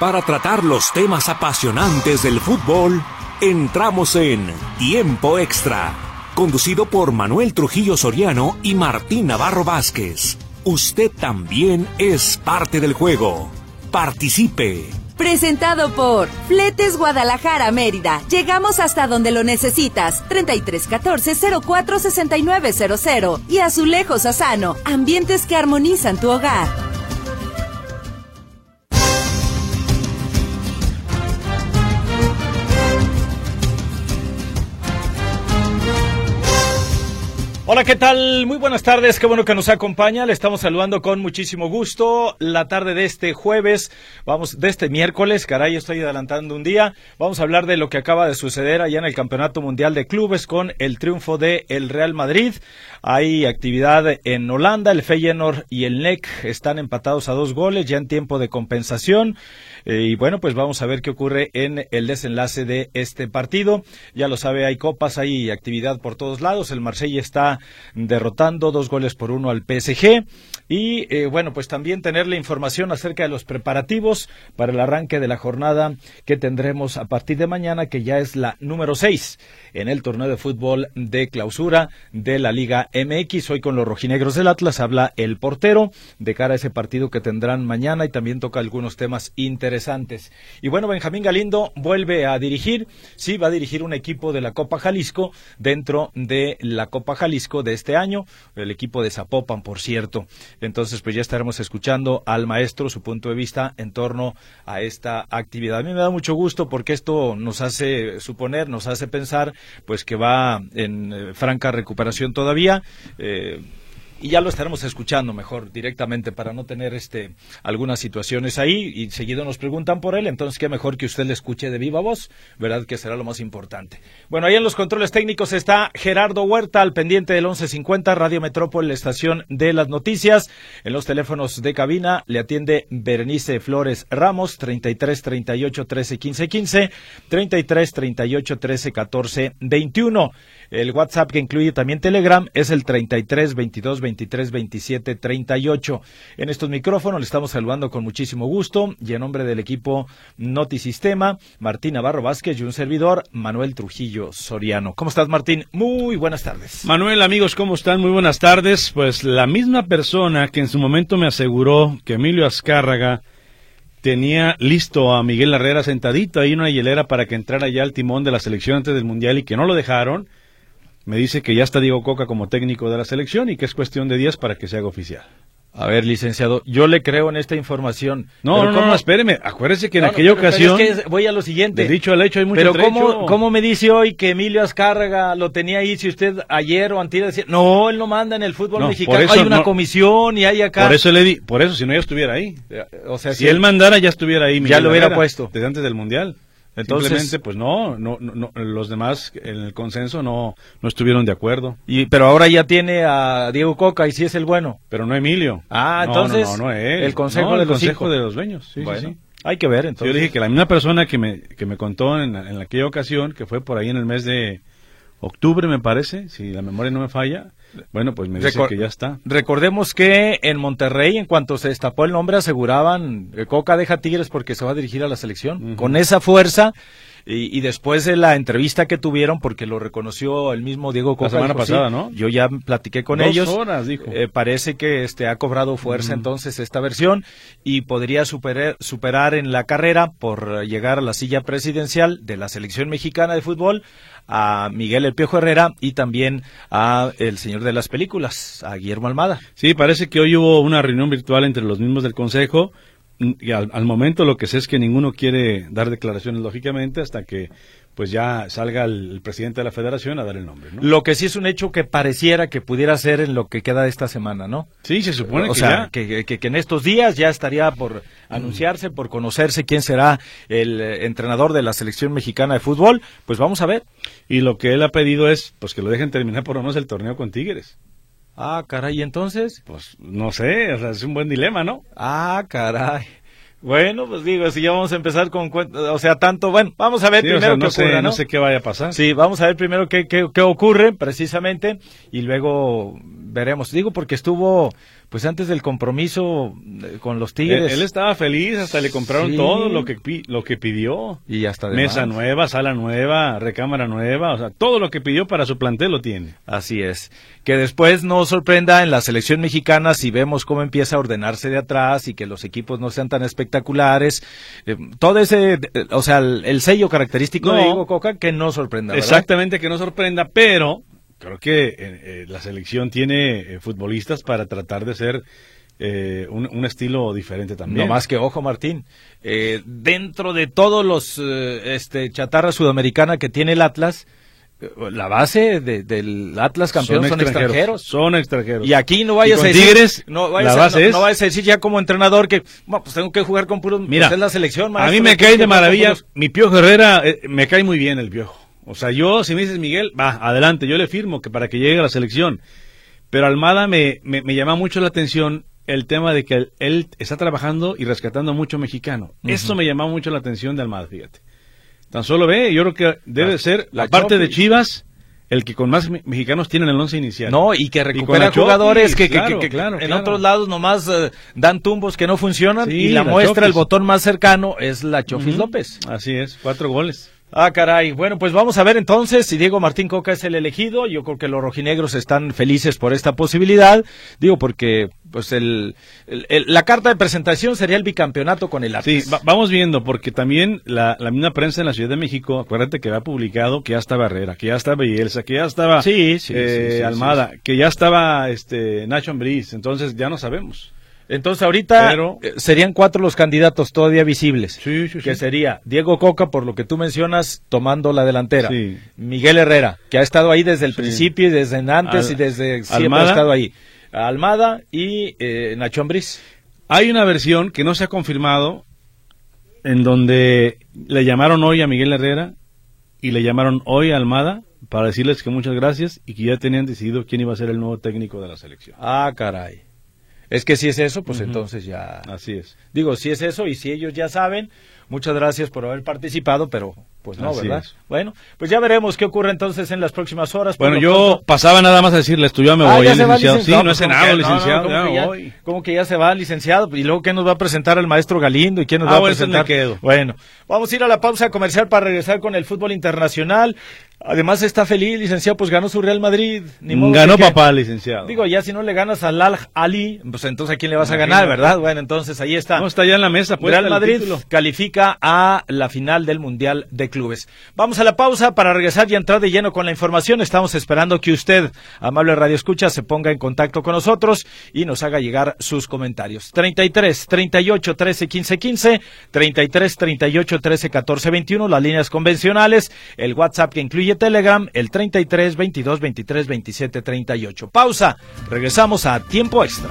Para tratar los temas apasionantes del fútbol, entramos en Tiempo Extra, conducido por Manuel Trujillo Soriano y Martín Navarro Vázquez. Usted también es parte del juego. Participe. Presentado por Fletes Guadalajara Mérida. Llegamos hasta donde lo necesitas. 3314 04 6900 y Azulejos Asano. Ambientes que armonizan tu hogar. Hola, ¿qué tal? Muy buenas tardes, qué bueno que nos acompaña. Le estamos saludando con muchísimo gusto. La tarde de este jueves, vamos, de este miércoles, caray, estoy adelantando un día. Vamos a hablar de lo que acaba de suceder allá en el Campeonato Mundial de Clubes con el triunfo de el Real Madrid. Hay actividad en Holanda, el Feyenoord y el NEC están empatados a dos goles ya en tiempo de compensación. Eh, y bueno, pues vamos a ver qué ocurre en el desenlace de este partido. Ya lo sabe, hay copas, hay actividad por todos lados. El Marsella está derrotando dos goles por uno al PSG. Y eh, bueno, pues también tener la información acerca de los preparativos para el arranque de la jornada que tendremos a partir de mañana, que ya es la número seis en el torneo de fútbol de clausura de la Liga MX. Hoy con los rojinegros del Atlas habla el portero de cara a ese partido que tendrán mañana y también toca algunos temas interesantes. Y bueno, Benjamín Galindo vuelve a dirigir, sí, va a dirigir un equipo de la Copa Jalisco dentro de la Copa Jalisco de este año, el equipo de Zapopan, por cierto. Entonces, pues ya estaremos escuchando al maestro su punto de vista en torno a esta actividad. A mí me da mucho gusto porque esto nos hace suponer, nos hace pensar pues que va en eh, franca recuperación todavía. Eh, y ya lo estaremos escuchando mejor directamente para no tener este algunas situaciones ahí y seguido nos preguntan por él, entonces qué mejor que usted le escuche de viva voz, verdad que será lo más importante. Bueno, ahí en los controles técnicos está Gerardo Huerta al pendiente del 1150 Radio Metrópol, la estación de las noticias. En los teléfonos de cabina le atiende Berenice Flores Ramos 33 38 13 15 15, 33 38 13 14 21. El WhatsApp que incluye también Telegram es el 33 22 23 27 38. En estos micrófonos le estamos saludando con muchísimo gusto y en nombre del equipo Notisistema, Martín Navarro Vázquez y un servidor, Manuel Trujillo Soriano. ¿Cómo estás, Martín? Muy buenas tardes. Manuel, amigos, ¿cómo están? Muy buenas tardes. Pues la misma persona que en su momento me aseguró que Emilio Azcárraga tenía listo a Miguel Herrera sentadito ahí en una hielera para que entrara ya al timón de la selección antes del Mundial y que no lo dejaron, me dice que ya está Diego Coca como técnico de la selección y que es cuestión de días para que se haga oficial. A ver, licenciado, yo le creo en esta información. No, no, no, espéreme. Acuérdese que en aquella ocasión. voy a lo siguiente. De dicho al hecho hay mucho Pero ¿cómo, ¿cómo me dice hoy que Emilio Azcárraga lo tenía ahí si usted ayer o antes decía, no, él no manda en el fútbol mexicano, hay una comisión y hay acá. Por eso le di, por eso si no ya estuviera ahí. O sea, si, él mandara ya estuviera ahí. ya lo hubiera puesto. Desde antes del Mundial. Entonces, Simplemente, pues no, no, no, los demás en el consenso no, no estuvieron de acuerdo. Y, pero ahora ya tiene a Diego Coca y sí es el bueno. Pero no Emilio. Ah, entonces, el consejo, de, los consejo de los dueños. Sí, sí, Hay que ver, entonces. Yo dije que la misma persona que me, que me contó en, en aquella ocasión, que fue por ahí en el mes de octubre, me parece, si la memoria no me falla, bueno, pues me dice que ya está. Recordemos que en Monterrey, en cuanto se destapó el nombre, aseguraban que Coca deja Tigres porque se va a dirigir a la selección. Con esa fuerza y, después de la entrevista que tuvieron, porque lo reconoció el mismo Diego Coca. La semana pasada, ¿no? Yo ya platiqué con Dos ellos. horas, dijo. Eh, parece que este ha cobrado fuerza entonces esta versión y podría superar, superar en la carrera por llegar a la silla presidencial de la selección mexicana de fútbol a Miguel El Piojo Herrera y también a el señor de las películas, a Guillermo Almada. Sí, parece que hoy hubo una reunión virtual entre los mismos del Consejo y al, momento lo que sé es que ninguno quiere dar declaraciones, lógicamente, hasta que pues ya salga el, presidente de la federación a dar el nombre. ¿no? Lo que sí es un hecho que pareciera que pudiera ser en lo que queda de esta semana, ¿no? Sí, se supone o que sea, Que, que, en estos días ya estaría por anunciarse, por conocerse quién será el eh, entrenador de la selección mexicana de fútbol. Pues vamos a ver. Y lo que él ha pedido es pues que lo dejen terminar por lo menos el torneo con Tigres. Ah, caray, entonces. Pues no sé, o sea, es un buen dilema, ¿no? Ah, caray. Bueno, pues digo, si ya vamos a empezar con, o sea, tanto, bueno, vamos a ver primero no qué sé, ocurre, ¿no? No sé qué vaya a pasar. Sí, vamos a ver primero qué, qué, qué ocurre precisamente y luego veremos. Digo porque estuvo pues antes del compromiso eh, con los Tigres. Él, estaba feliz, hasta le compraron todo lo que lo que pidió. Y hasta mesa nueva, sala nueva, recámara nueva, o sea, todo lo que pidió para su plantel lo tiene. Así es. Que después no sorprenda en la selección mexicana si vemos cómo empieza a ordenarse de atrás y que los equipos no sean tan espectaculares. Eh, todo ese, eh, o sea, el, sello característico de Diego Coca que no sorprenda. Exactamente, que no sorprenda, pero creo que eh, eh, la selección tiene eh, futbolistas para tratar de ser un, estilo diferente también. No más que ojo, Martín. dentro de todos los este, chatarra sudamericana que tiene el Atlas, la base del Atlas campeón son, extranjeros, Son extranjeros. Y aquí no vayas a decir. Tigres, no vayas, a, no, vayas a decir ya como entrenador que pues tengo que jugar con puros. Mira, pues, la selección. a mí me cae de maravilla. Mi Piojo Herrera me cae muy bien el Piojo. O sea, yo, si me dices Miguel, va, adelante, yo le firmo que para que llegue a la selección. Pero Almada me, me, llama mucho la atención el tema de que él, está trabajando y rescatando mucho mexicano. Eso me llama mucho la atención de Almada, fíjate. Tan solo ve, yo creo que debe ser, la parte de Chivas, el que con más mexicanos tienen el once inicial. No, y que recupera jugadores que, en otros lados nomás eh, dan tumbos que no funcionan y la, muestra, el botón más cercano es la Chofis López. Así es, cuatro goles. Ah, caray. Bueno, pues vamos a ver entonces si Diego Martín Coca es el elegido. Yo creo que los rojinegros están felices por esta posibilidad. Digo, porque pues el, la carta de presentación sería el bicampeonato con el Atlas. Sí, vamos viendo, porque también la, la, misma prensa en la Ciudad de México, acuérdate que ha publicado que ya estaba Herrera, que ya estaba Bielsa, que ya estaba sí, sí, eh, Almada, que ya estaba este Nacho Ambriz. Entonces ya no sabemos. Entonces ahorita eh, serían cuatro los candidatos todavía visibles. Sí, sí, que sería Diego Coca, por lo que tú mencionas, tomando la delantera. Miguel Herrera, que ha estado ahí desde el principio y desde antes y desde siempre ha estado ahí. Almada y eh, Nacho Ambriz. Hay una versión que no se ha confirmado en donde le llamaron hoy a Miguel Herrera y le llamaron hoy a Almada para decirles que muchas gracias y que ya tenían decidido quién iba a ser el nuevo técnico de la selección. Ah, caray. Es que si es eso, pues entonces ya. Así es. Digo, si es eso y si ellos ya saben, muchas gracias por haber participado, pero pues no, ¿verdad? Bueno, pues ya veremos qué ocurre entonces en las próximas horas. Bueno, yo pasaba nada más a decirles, tú ya me ah, voy, licenciado. Sí, no, es cenado, licenciado. como, que ya, se va, licenciado? Y luego, ¿qué nos va a presentar el maestro Galindo? ¿Y quién nos ah, va a presentar? quedo. Bueno, vamos a ir a la pausa comercial para regresar con el fútbol internacional. Además está feliz, licenciado, pues ganó su Real Madrid. ganó papá, licenciado. Digo, ya si no le ganas al Al Ali, pues entonces a quién le vas a ganar, ¿verdad? Bueno, entonces ahí está. No, está ya en la mesa. Pues, Real Madrid califica a la final del Mundial de Clubes. Vamos a la pausa para regresar y entrar de lleno con la información. Estamos esperando que usted, amable Radio Escucha, se ponga en contacto con nosotros y nos haga llegar sus comentarios. 33 38 13 15 15, 33 38 13 14 21, las líneas convencionales, el WhatsApp que incluye Telegram, el 33 22 23 27 38. Pausa. Regresamos a tiempo extra.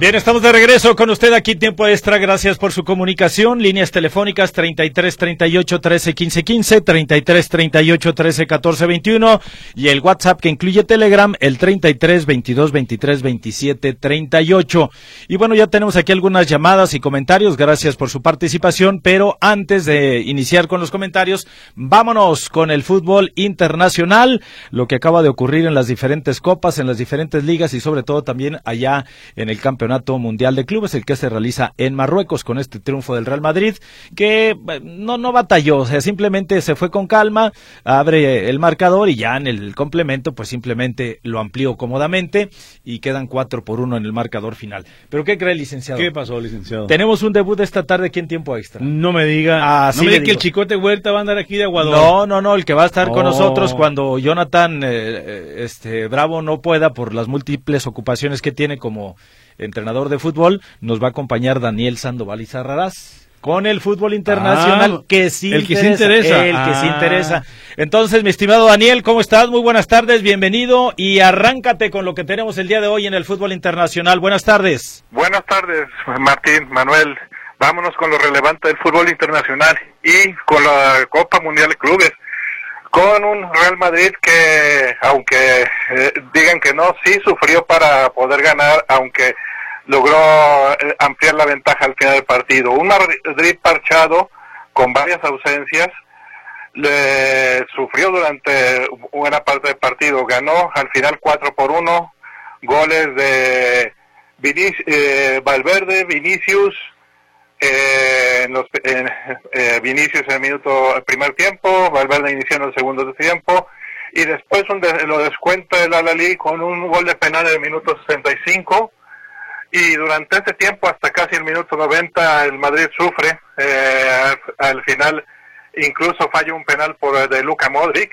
Bien, estamos de regreso con usted aquí, tiempo extra. Gracias por su comunicación. Líneas telefónicas 33 38 13 15 15, 33 38 13 14 21 y el WhatsApp que incluye Telegram, el 33 22 23 27 38. Y bueno, ya tenemos aquí algunas llamadas y comentarios. Gracias por su participación. Pero antes de iniciar con los comentarios, vámonos con el fútbol internacional, lo que acaba de ocurrir en las diferentes copas, en las diferentes ligas y sobre todo también allá en el campeonato Mundial de Clubes, el que se realiza en Marruecos con este triunfo del Real Madrid, que no, no batalló, o sea, simplemente se fue con calma, abre el marcador y ya en el complemento, pues simplemente lo amplió cómodamente y quedan cuatro por uno en el marcador final. ¿Pero qué cree, licenciado? ¿Qué pasó, licenciado? Tenemos un debut esta tarde aquí en tiempo extra. No me diga, ah, no me diga que el Chicote Huerta va a andar aquí de aguador. No, no, no, el que va a estar con nosotros cuando Jonathan eh, eh, este, Bravo no pueda por las múltiples ocupaciones que tiene como entrenador de fútbol, nos va a acompañar Daniel Sandoval y Zarrarás con el fútbol internacional ah, que sí el que sí interesa. El que sí ah. interesa. Entonces, mi estimado Daniel, ¿cómo estás? Muy buenas tardes, bienvenido y arráncate con lo que tenemos el día de hoy en el fútbol internacional. Buenas tardes. Buenas tardes, Martín, Manuel. Vámonos con lo relevante del fútbol internacional y con la Copa Mundial de Clubes. con un Real Madrid que, aunque eh, digan que no, sí sufrió para poder ganar, aunque logró eh, ampliar la ventaja al final del partido. Un Madrid parchado con varias ausencias, le sufrió durante buena parte del partido, ganó al final 4 por 1, goles de eh, Valverde, Vinicius, eh, en los, eh, Vinicius en el minuto el primer tiempo, Valverde inició en el segundo tiempo y después un lo descuenta el Alalí con un gol de penal en el minuto 65 y durante ese tiempo hasta casi el minuto 90 el Madrid sufre eh, al, final incluso falla un penal por de Luka Modric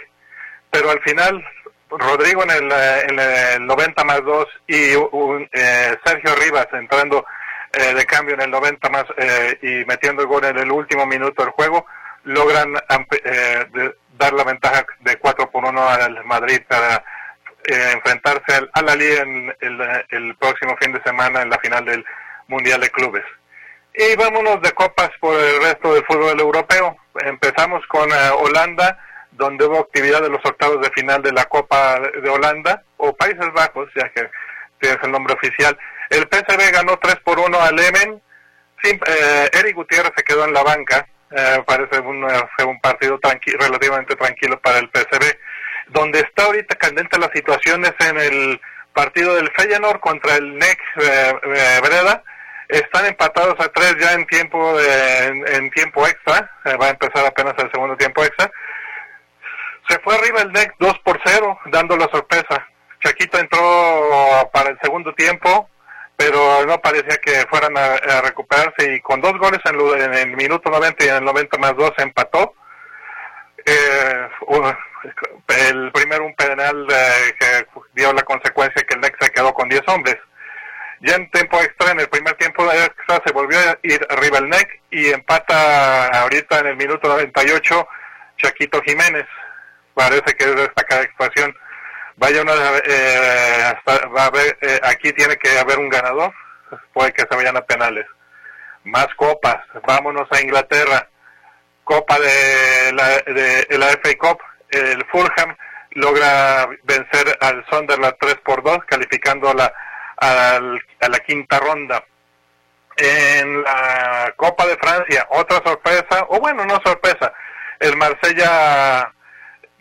pero al final Rodrigo en el, en el 90 más 2 y un, eh, Sergio Rivas entrando eh, de cambio en el 90 más eh, y metiendo el gol en el último minuto del juego, logran eh, dar la ventaja de 4 por 1 al Madrid para enfrentarse al, al en el, próximo fin de semana en la final del Mundial de Clubes. Y vámonos de copas por el resto del fútbol europeo. Empezamos con Holanda, donde hubo actividad de los octavos de final de la Copa de Holanda, o Países Bajos, ya que tiene el nombre oficial. El PSV ganó 3 por 1 al Emen. Eh, Eric Gutiérrez se quedó en la banca. Eh, parece un, fue un partido relativamente tranquilo para el PSV. Donde está ahorita candente la situación es en el partido del Feyenoord contra el NEC eh, Breda. Están empatados a tres ya en tiempo en, tiempo extra. va a empezar apenas el segundo tiempo extra. Se fue arriba el NEC 2 por 0, dando la sorpresa. Chaquito entró para el segundo tiempo, pero no parecía que fueran a, recuperarse y con dos goles en, el minuto 90 y en el 90 más 2 empató. Eh, el primero un penal eh, que dio la consecuencia que el Nex se quedó con 10 hombres. Ya en tiempo extra, en el primer tiempo de extra se volvió a ir arriba el NEC y empata ahorita en el minuto 98 Chaquito Jiménez. Parece que es destacada expansión vaya una eh, va a haber, eh, aquí tiene que haber un ganador. Puede que se vayan a penales. Más copas. Vámonos a Inglaterra copa de la, de, la FA Cup el Fulham logra vencer al Sunderland 3 por 2 calificando a la, a la quinta ronda en la Copa de Francia otra sorpresa o bueno no sorpresa el Marsella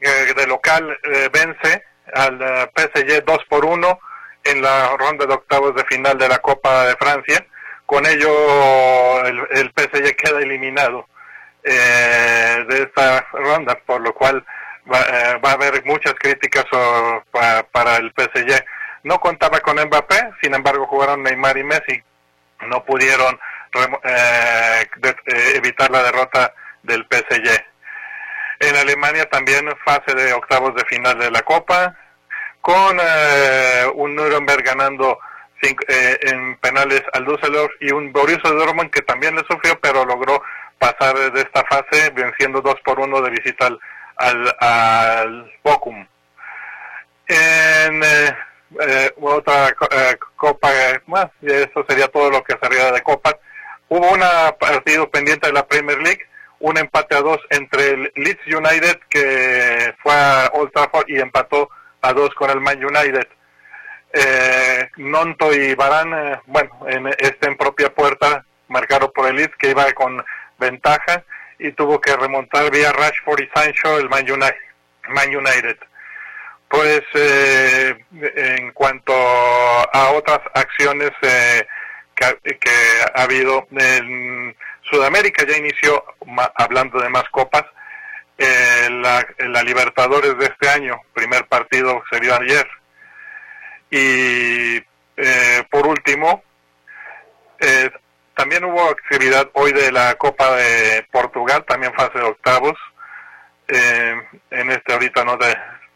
eh, de local vence al eh, PSG 2 por 1 en la ronda de octavos de final de la Copa de Francia. Con ello el, PSG queda eliminado eh, de esta ronda, por lo cual va, eh, a haber muchas críticas para el PSG. No contaba con Mbappé, sin embargo jugaron Neymar y Messi. No pudieron evitar la derrota del PSG. En Alemania también fase de octavos de final de la Copa, con eh, un Nuremberg ganando eh, en penales al Düsseldorf y un Borussia Dortmund que también le sufrió, pero logró pasar de esta fase venciendo 2 por 1 de visita al, al, al Bochum. En eh, otra copa más, y eso sería todo lo que sería de copas. Hubo un partido pendiente de la Premier League un empate a dos entre el Leeds United que fue a Old Trafford y empató a dos con el Man United. Eh, Nonto y Barán, eh, bueno, en, este en propia puerta, marcaron por el Leeds que iba con ventaja y tuvo que remontar vía Rashford y Sancho el Man United. Man United. Pues eh, en cuanto a otras acciones que, que, ha habido en Sudamérica ya inició, hablando de más copas, eh, la, Libertadores de este año, primer partido se vio ayer. Y eh, por último, eh, también hubo actividad hoy de la Copa de Portugal, también fase de octavos. en este ahorita no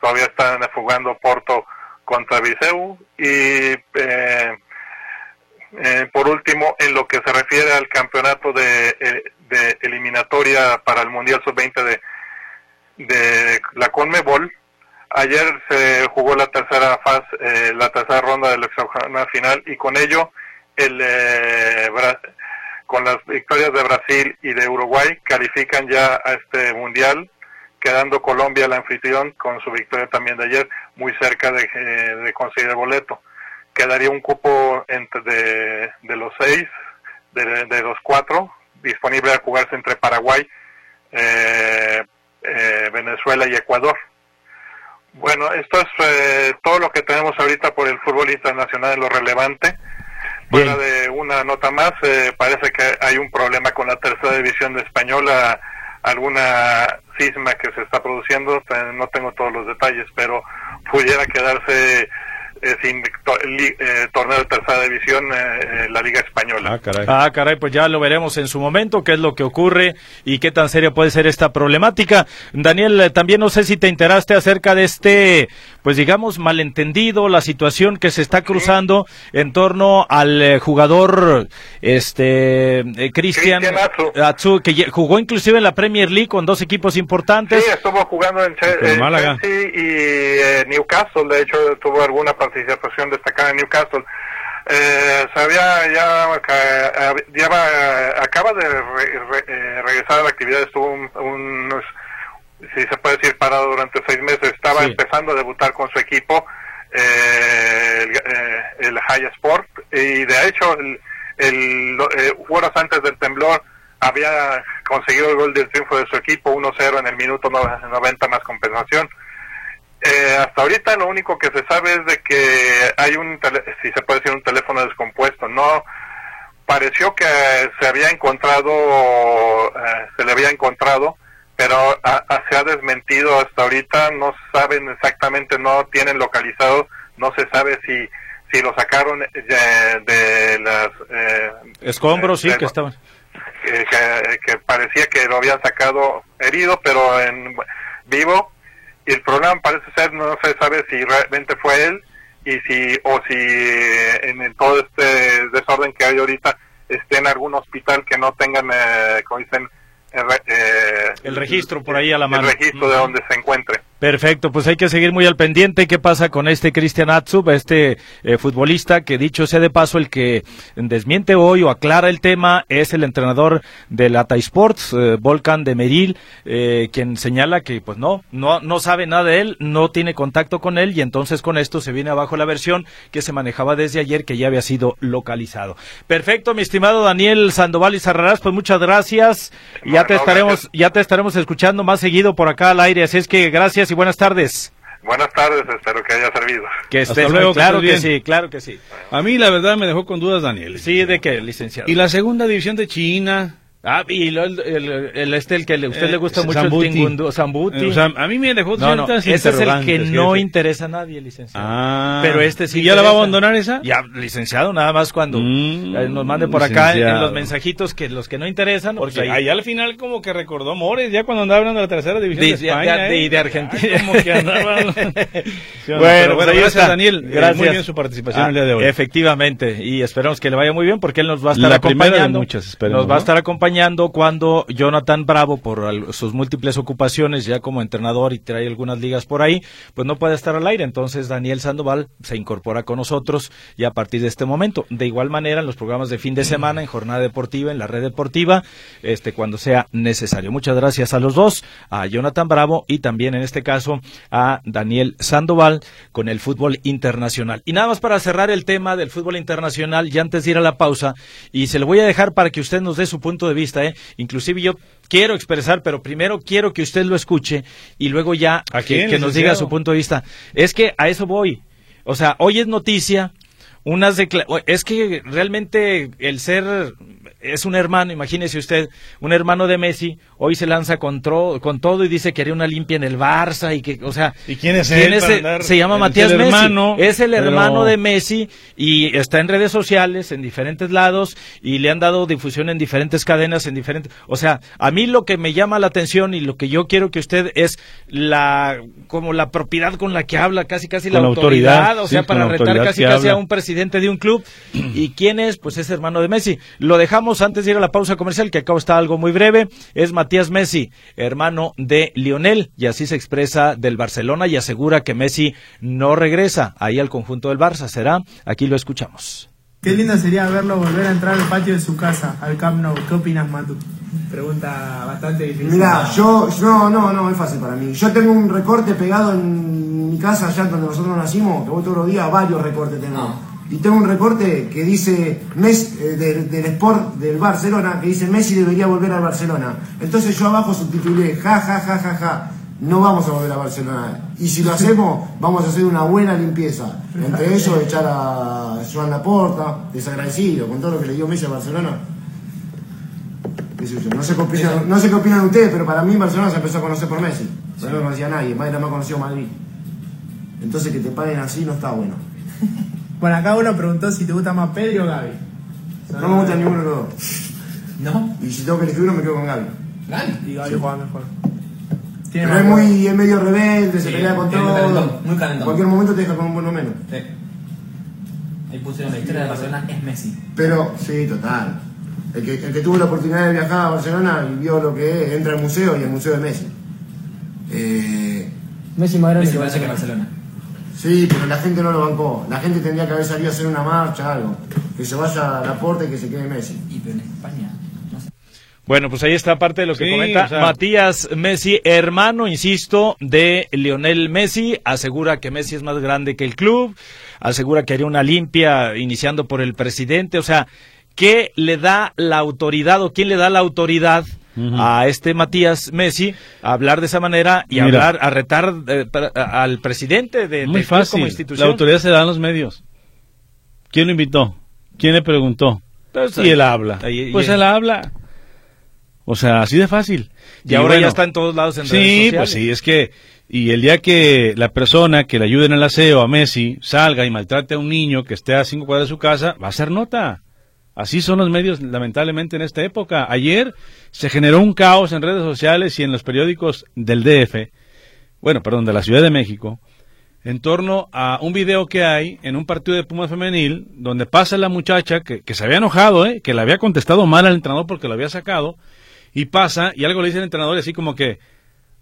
todavía están jugando Porto contra Viseu y eh, por último, en lo que se refiere al campeonato de, eh, eliminatoria para el Mundial Sub-20 de, de la CONMEBOL, ayer se jugó la tercera fase, eh, la tercera ronda del hexagonal final y con ello el con las victorias de Brasil y de Uruguay califican ya a este mundial quedando Colombia el anfitrión con su victoria también de ayer, muy cerca de, eh, de conseguir el boleto. Quedaría un cupo entre de, de los seis, de, de, los cuatro, disponible a jugarse entre Paraguay, eh, eh, Venezuela y Ecuador. Bueno, esto es eh, todo lo que tenemos ahorita por el fútbol internacional en lo relevante. Fuera de una nota más, eh, parece que hay un problema con la tercera división de Española, alguna cisma que se está produciendo, no tengo todos los detalles, pero pudiera quedarse sin eh, torneo de tercera división eh, la Liga Española. Ah caray. ah, caray, pues ya lo veremos en su momento, qué es lo que ocurre y qué tan seria puede ser esta problemática. Daniel, también no sé si te enteraste acerca de este, pues digamos, malentendido, la situación que se está cruzando en torno al jugador, este, Cristian Atsu, que jugó inclusive en la Premier League con dos equipos importantes. Sí, estuvo jugando en, Málaga. y Newcastle, de hecho, tuvo alguna participación destacada en Newcastle. Eh, sabía ya, ya acaba de eh, regresar a la actividad, estuvo un, si se puede decir, parado durante seis meses. Estaba empezando a debutar con su equipo, eh, el, el High Sport, y de hecho, el, el horas antes del temblor, había conseguido el gol del triunfo de su equipo, 1-0 en el minuto 90 más compensación. Eh, hasta ahorita lo único que se sabe es de que hay un, si se puede decir, un teléfono descompuesto. No pareció que se había encontrado, eh, se le había encontrado, pero se ha desmentido hasta ahorita. No saben exactamente, no tienen localizado, no se sabe si si lo sacaron de, las eh, escombros, sí, que estaban. Que, que, parecía que lo habían sacado herido, pero en vivo y el problema parece ser no se sabe si realmente fue él y si o si en todo este desorden que hay ahorita esté en algún hospital que no tengan eh, como dicen eh, el registro por ahí a la mano el registro de donde se encuentre Perfecto, pues hay que seguir muy al pendiente. ¿Qué pasa con este Cristian Atsub, este eh, futbolista que dicho sea de paso el que desmiente hoy o aclara el tema es el entrenador del Ata Sports, eh, Volcan de Meril, eh, quien señala que pues no, no, no sabe nada de él, no tiene contacto con él y entonces con esto se viene abajo la versión que se manejaba desde ayer que ya había sido localizado. Perfecto, mi estimado Daniel Sandoval y Sarrarás, pues muchas gracias. Ya te estaremos, ya te estaremos escuchando más seguido por acá al aire, así es que gracias y buenas tardes. Buenas tardes, espero que haya servido. Que estés luego, claro que, sí, claro que sí. A mí la verdad me dejó con dudas Daniel. Sí, ¿de qué, licenciado? Y la segunda división de China, Ah, y el, el, este, el que a usted le gusta eh, mucho, el Tingundu, Zambuti. o sea, a mí me dejó no, no, Ese es el que no interesa a nadie, licenciado. Ah, pero este sí. ¿Y ya la va a abandonar esa? Ya, licenciado, nada más cuando mm, eh, nos mande por acá en los mensajitos que los que no interesan. Porque pues ahí, al final como que recordó Mores, ya cuando andaba hablando de la tercera división de, España. De, ¿eh? de, Argentina. como que andaba... bueno, pues gracias Daniel. Gracias. Muy bien su participación el día de hoy. Efectivamente, y esperamos que le vaya muy bien porque él nos va a estar acompañando. muchas, nos va a estar acompañando cuando Jonathan Bravo, por sus múltiples ocupaciones ya como entrenador y trae algunas ligas por ahí, pues no puede estar al aire. Entonces Daniel Sandoval se incorpora con nosotros y a partir de este momento. De igual manera en los programas de fin de semana, en jornada deportiva, en la red deportiva, este cuando sea necesario. Muchas gracias a los dos, a Jonathan Bravo y también en este caso a Daniel Sandoval con el fútbol internacional. Y nada más para cerrar el tema del fútbol internacional, y antes de ir a la pausa, y se lo voy a dejar para que usted nos dé su punto de vista, ¿eh? inclusive yo quiero expresar, pero primero quiero que usted lo escuche y luego ya que, nos diga su punto de vista. Es que a eso voy. O sea, hoy es noticia unas es que realmente el ser es un hermano, imagínese usted, un hermano de Messi, hoy se lanza con, con todo y dice que haría una limpia en el Barça y que, o sea, ¿y quién es él? se llama Matías Messi, es el hermano de Messi y está en redes sociales, en diferentes lados y le han dado difusión en diferentes cadenas, en diferentes, o sea, a mí lo que me llama la atención y lo que yo quiero que usted es la, como la propiedad con la que habla, casi casi la, autoridad, o sea, para retar casi casi a un presidente de un club. Y quién es, pues es hermano de Messi. Lo dejamos antes de ir a la pausa comercial, que acabo está algo muy breve. Es Matías Messi, hermano de Lionel, y así se expresa del Barcelona y asegura que Messi no regresa ahí al conjunto del Barça. ¿Será? Aquí lo escuchamos. Qué lindo sería verlo volver a entrar al patio de su casa, al Camp Nou. ¿Qué opinas, Matu? Pregunta bastante difícil. Mirá, yo, no, no, no, es fácil para mí. Yo tengo un recorte pegado en mi casa, allá donde nosotros nacimos, que voy todos los días, varios recortes tengo. Y tengo un recorte que dice, Messi, eh, del, Sport del Barcelona, que dice Messi debería volver al Barcelona. Entonces yo abajo subtitulé, ja, ja, ja, ja, ja, no vamos a volver a Barcelona. Y si lo hacemos, vamos a hacer una buena limpieza. Entre ellos, echar a Joan Laporta, desagradecido, con todo lo que le dio Messi a Barcelona. No sé, qué opinan, no sé qué opinan ustedes, pero para mí Barcelona se empezó a conocer por Messi. No lo conocía nadie, más era más conocido Madrid. Entonces que te paguen así no está bueno. Bueno, acá uno preguntó si te gusta más Pedro o Gaby. No me gusta ninguno de los dos. ¿No? Y si tengo que elegir uno, me quedo con Gaby. ¿Gaby? Y Gaby juega mejor. Pero más es muy es medio rebelde, se Sí, pelea con muy todo. calentón, muy calentón. En cualquier momento te deja con un buen o menos. Sí. Ahí pusieron la historia de Barcelona es Messi. Pero, sí, total. El que, el que tuvo la oportunidad de viajar a Barcelona y vio lo que es, entra al museo y el museo de Messi. Eh, Messi más grande Messi que parece que Barcelona. Barcelona. Sí, pero la gente no lo bancó. La gente tendría que haber salido a hacer una marcha, algo. Que se vaya a la puerta y que se quede Messi. Y pero en España, no sé. Bueno, pues ahí está parte de lo que Sí, comenta o sea- Matías Messi, hermano, insisto, de Lionel Messi. Asegura que Messi es más grande que el club. Asegura que haría una limpia iniciando por el presidente. O sea, ¿qué le da la autoridad o quién le da la autoridad a este Matías Messi a hablar de esa manera y Mira. hablar, a retar eh, para- a- al presidente de, Muy fácil. como La institución? autoridad se da en los medios. ¿Quién lo invitó? ¿Quién le preguntó? Pues, y él habla. ahí- pues y- él habla. O sea, así de fácil. Y, ahora bueno, ya está en todos lados en Sí, pues sí, es que y el día que la persona que le ayude en el aseo a Messi salga y maltrate a un niño que esté a cinco cuadras de su casa, va a ser nota. Así son los medios, lamentablemente, en esta época. Ayer se generó un caos en redes sociales y en los periódicos del DF, bueno, perdón, de la Ciudad de México, en torno a un video que hay en un partido de Pumas femenil, donde pasa la muchacha que, que se había enojado, ¿eh? que le había contestado mal al entrenador porque lo había sacado, y pasa, y algo le dice el entrenador así como que,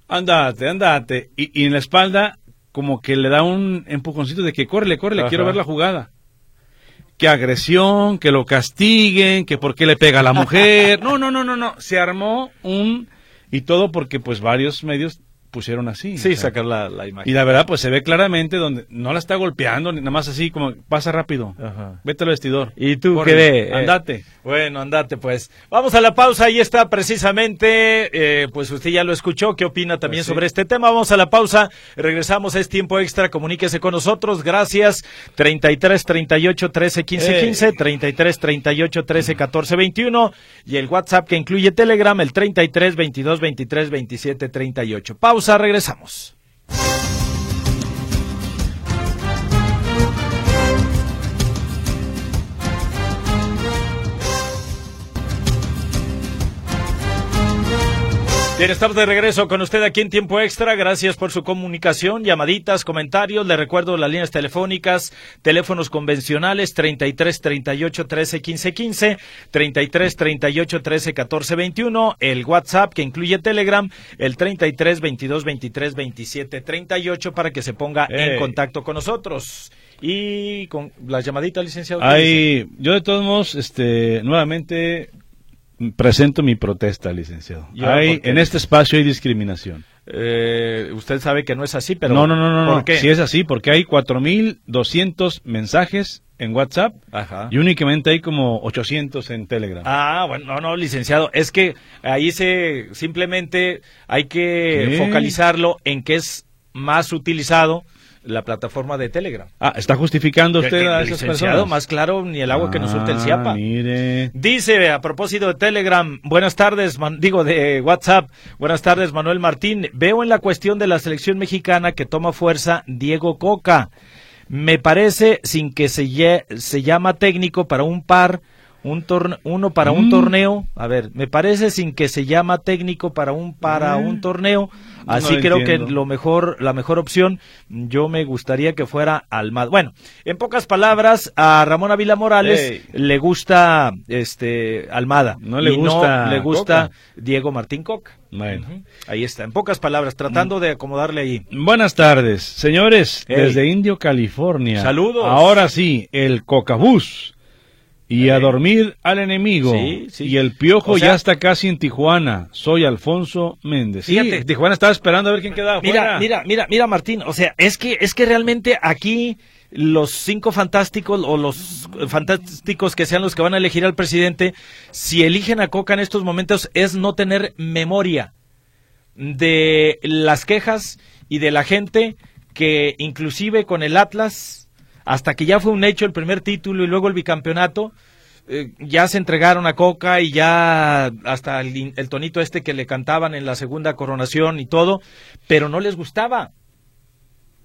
andate, andate, y, y en la espalda como que le da un empujoncito de que córrele, córrele, Ajá. quiero ver la jugada. Que agresión, que lo castiguen, que por qué le pega a la mujer. No, no, no, no, no. Se armó un... Y todo porque pues varios medios pusieron así. Sí, o sea, sacar la, la imagen. y la verdad, pues se ve claramente donde no la está golpeando, ni nada más así como pasa rápido. Ajá. Vete al vestidor. ¿Y tú ve? Eh, Andate. Bueno, andate pues. Vamos a la pausa, ahí está precisamente, eh, pues usted ya lo escuchó, ¿qué opina también Pues sí. sobre este tema? Vamos a la pausa, regresamos, es tiempo extra, comuníquese con nosotros, gracias, 33 38 13 15 Ey. 15, 33 38 13 14 21 y el WhatsApp que incluye Telegram, el 33 22 23 27 38. Pausa, regresamos. Bien, estamos de regreso con usted aquí en Tiempo Extra. Gracias por su comunicación, llamaditas, comentarios. Le recuerdo las líneas telefónicas, teléfonos convencionales 33 38 13 15 15, 33 38 13 14 21, el WhatsApp que incluye Telegram, el 33 22 23 27 38 para que se ponga en Ey. contacto con nosotros. Y con las llamaditas, licenciado. Hay, yo de todos modos, este, nuevamente presento mi protesta, licenciado. ¿Y ahora Hay, en este espacio hay discriminación. Eh, usted sabe que no es así, pero no, no, no, no, ¿por qué? Si es así, porque hay 4.200 mensajes en WhatsApp Ajá. y únicamente hay como 800 en Telegram. Ah, bueno, no, no, licenciado, es que ahí se simplemente hay que ¿Qué? focalizarlo en que es más utilizado la plataforma de Telegram. Ah, ¿está justificando usted a esas personas? más claro ni el agua que nos surte el Ah, ciapa. mire. Dice a propósito de Telegram, buenas tardes, man- digo de WhatsApp, buenas tardes Manuel Martín, veo en la cuestión de la selección mexicana que toma fuerza Diego Coca. Me parece sin que se, se llama técnico para un par, un torne- uno para un Mm. torneo, a ver, me parece sin que se llama técnico para un para Mm. un torneo, así creo entiendo. que lo mejor la mejor opción yo me gustaría que fuera Almada. Bueno, en pocas palabras a Ramón Avila Morales Ey. le gusta este Almada, No le y gusta le gusta Coca. Diego Martín Coca. Bueno. Ahí está, en pocas palabras, tratando de acomodarle ahí. Buenas tardes, señores, desde Indio, California. Saludos. Ahora sí, el Cocabús. Y a dormir al enemigo. Sí, sí. Y el piojo O sea- ya está casi en Tijuana. Soy Alfonso Méndez. Sí, Fíjate. Tijuana estaba esperando a ver quién quedaba Mira, fuera. mira, mira, mira, Martín. O sea, es que, es que realmente aquí los cinco fantásticos o los fantásticos que sean los que van a elegir al presidente, si eligen a Coca en estos momentos es no tener memoria de las quejas y de la gente que inclusive con el Atlas, hasta que ya fue un hecho el primer título y luego el bicampeonato, eh, ya se entregaron a Coca y ya hasta el, el tonito este que le cantaban en la segunda coronación y todo, pero no les gustaba.